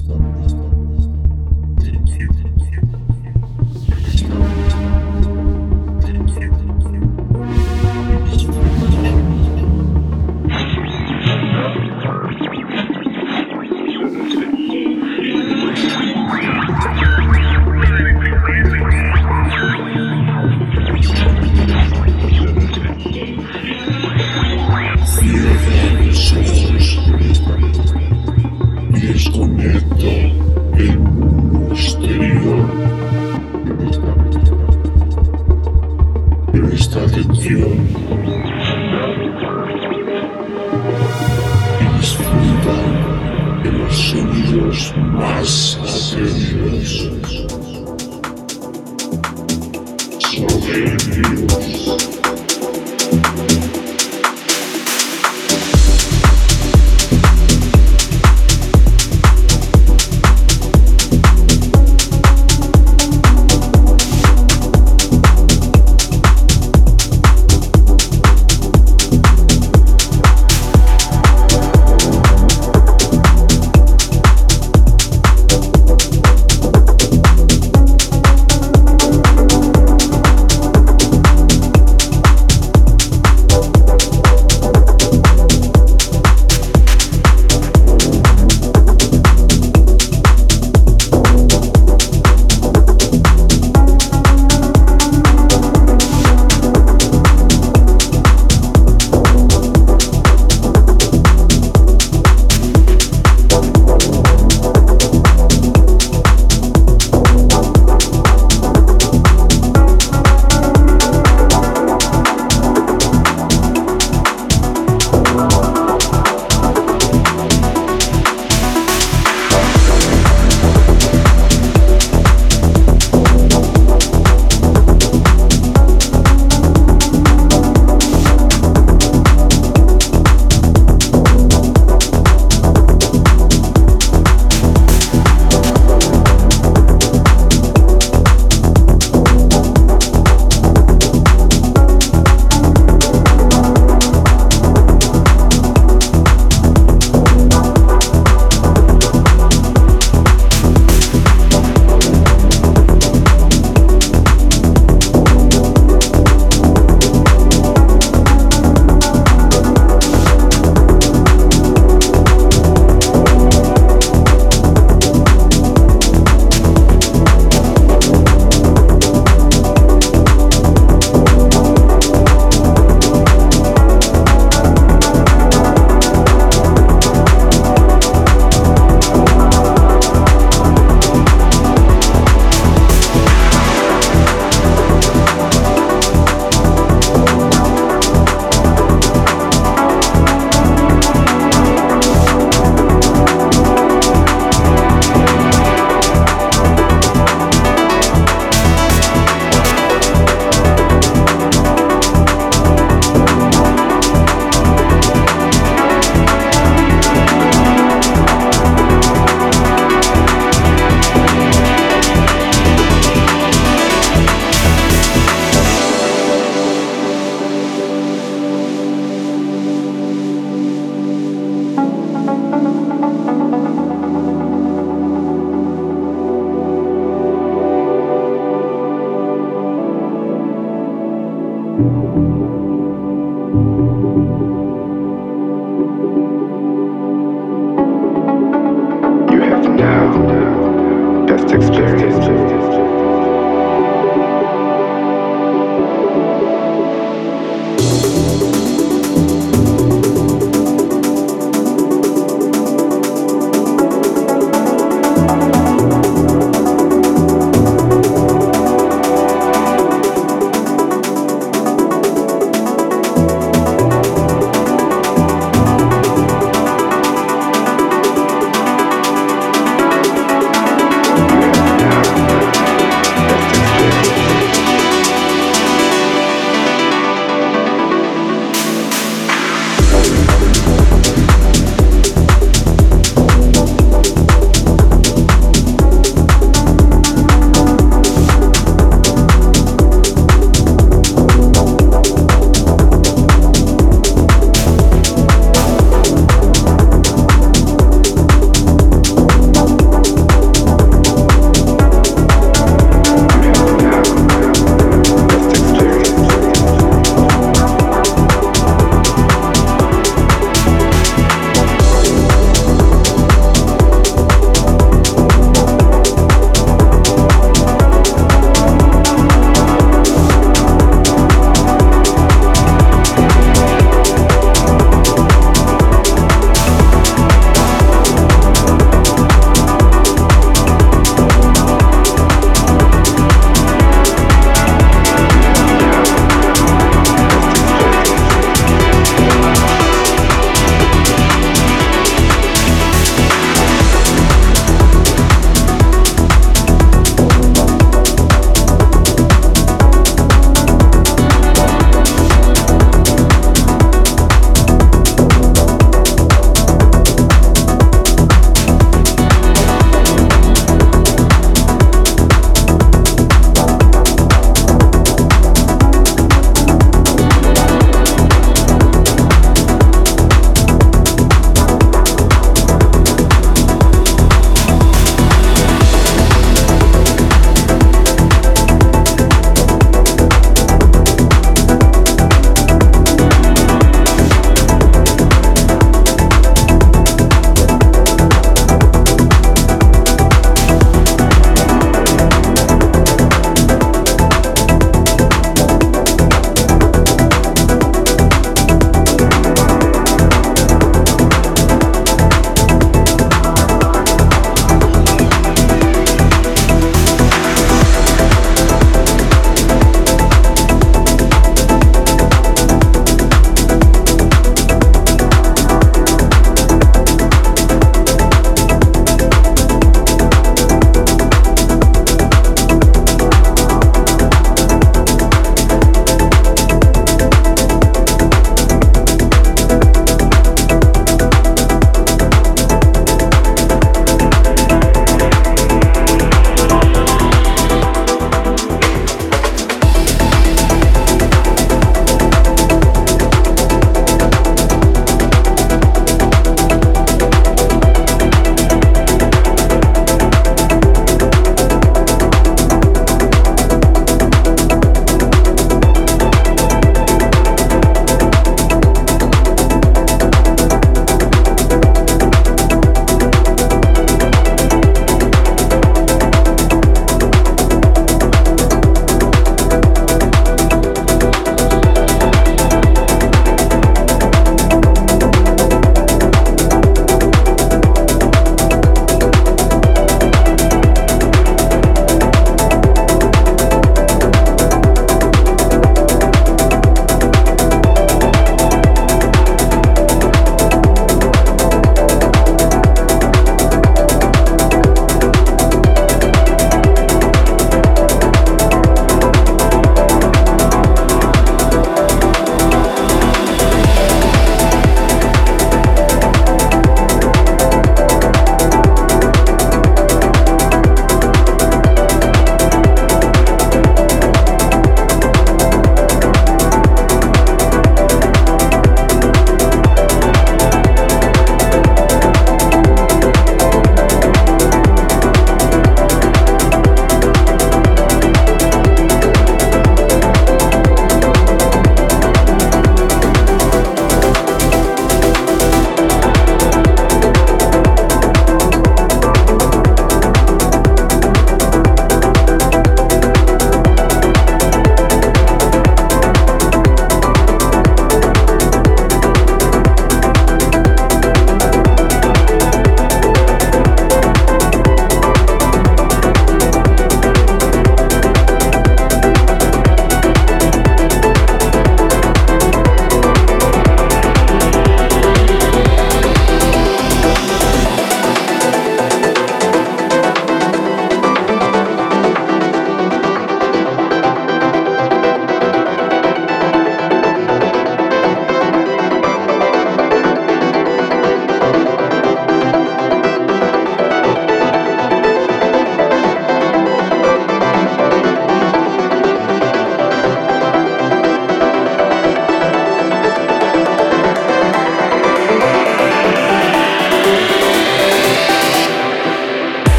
this, this, this.